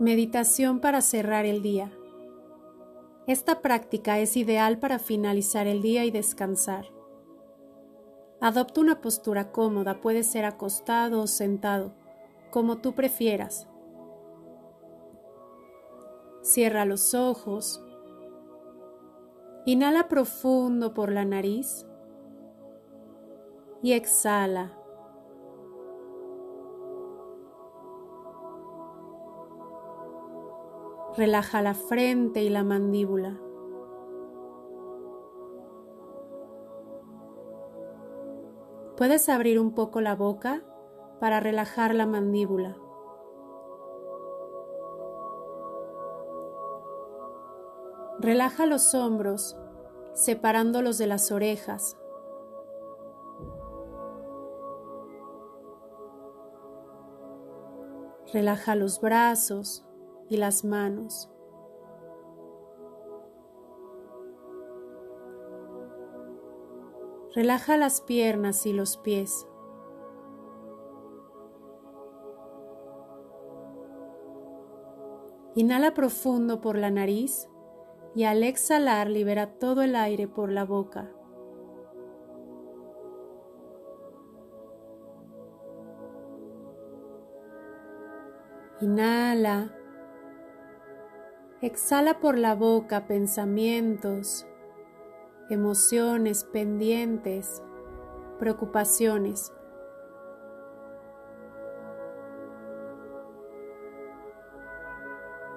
Meditación para cerrar el día. Esta práctica es ideal para finalizar el día y descansar. Adopta una postura cómoda, puede ser acostado o sentado, como tú prefieras. Cierra los ojos. Inhala profundo por la nariz y exhala Relaja la frente y la mandíbula. Puedes abrir un poco la boca para relajar la mandíbula. Relaja los hombros, separándolos de las orejas. Relaja los brazos, y las manos. Relaja las piernas y los pies. Inhala profundo por la nariz y al exhalar libera todo el aire por la boca. Inhala Exhala por la boca pensamientos, emociones pendientes, preocupaciones.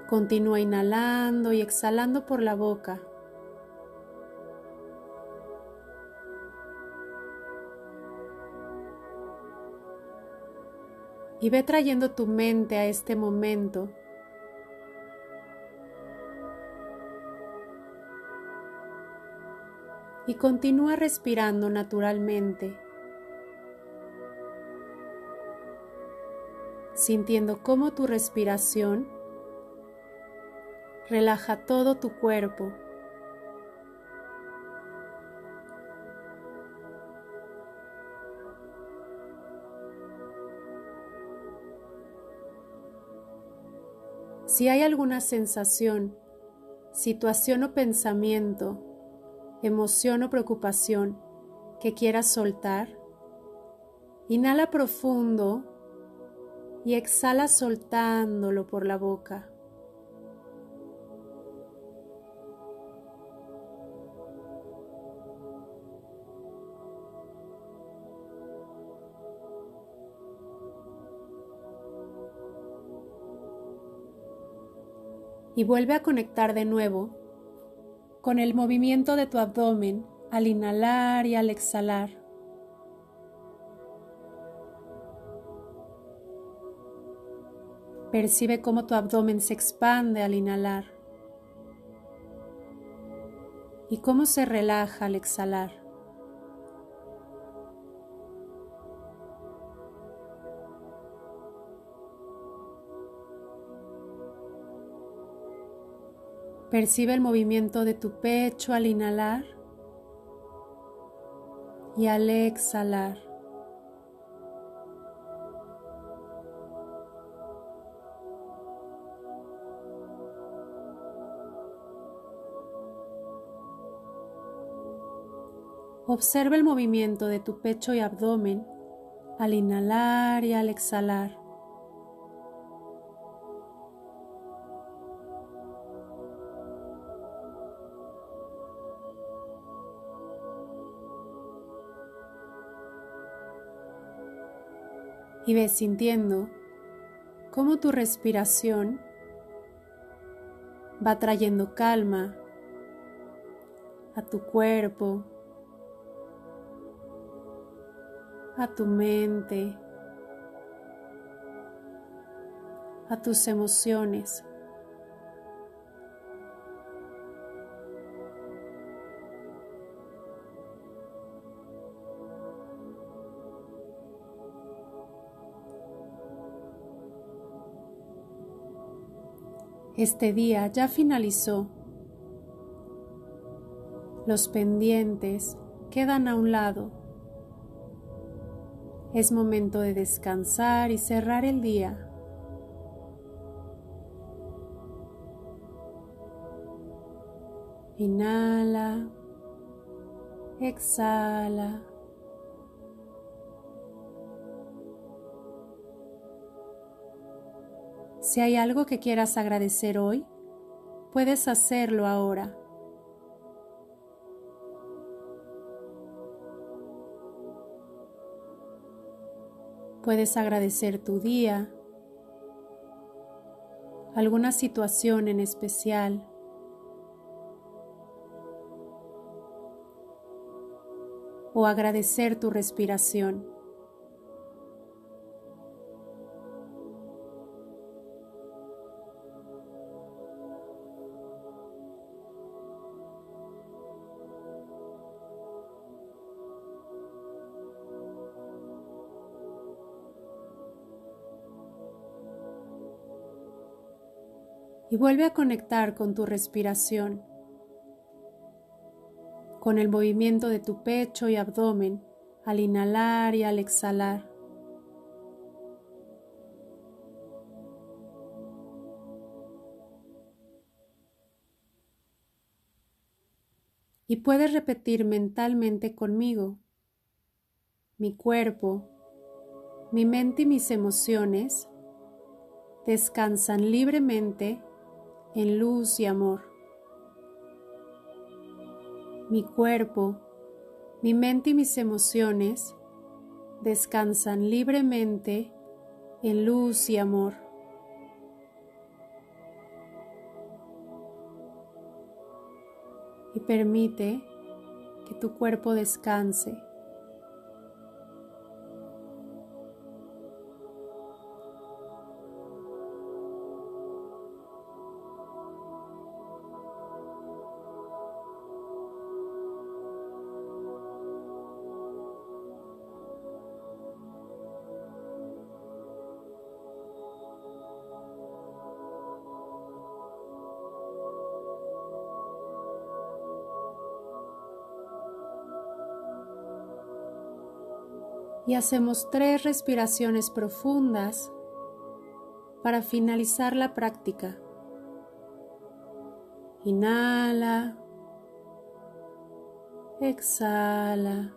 Continúa inhalando y exhalando por la boca. Y ve trayendo tu mente a este momento y continúa respirando naturalmente, sintiendo cómo tu respiración relaja todo tu cuerpo. Si hay alguna sensación, situación o pensamiento emoción o preocupación que quieras soltar, inhala profundo y exhala soltándolo por la boca. Y vuelve a conectar de nuevo con el movimiento de tu abdomen al inhalar y al exhalar. Percibe cómo tu abdomen se expande al inhalar y cómo se relaja al exhalar. Percibe el movimiento de tu pecho al inhalar y al exhalar. Observa el movimiento de tu pecho y abdomen al inhalar y al exhalar. Y ves sintiendo cómo tu respiración va trayendo calma a tu cuerpo, a tu mente, a tus emociones. Este día ya finalizó. Los pendientes quedan a un lado. Es momento de descansar y cerrar el día. Inhala, exhala. Si hay algo que quieras agradecer hoy, puedes hacerlo ahora. Puedes agradecer tu día, alguna situación en especial. O agradecer tu respiración. Y vuelve a conectar con tu respiración, con el movimiento de tu pecho y abdomen al inhalar y al exhalar. Y puedes repetir mentalmente conmigo, mi cuerpo, mi mente y mis emociones descansan libremente en luz y amor. Mi cuerpo, mi mente y mis emociones descansan libremente en luz y amor. Y permite que tu cuerpo descanse. Y hacemos tres respiraciones profundas para finalizar la práctica. Inhala, exhala,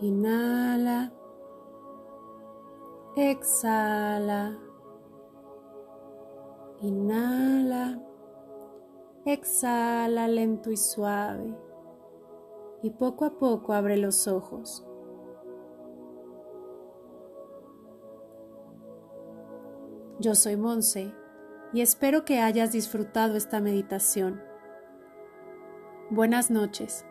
inhala, exhala, inhala, exhala lento y suave. Y poco a poco abre los ojos. Yo soy Monse y espero que hayas disfrutado esta meditación. Buenas noches.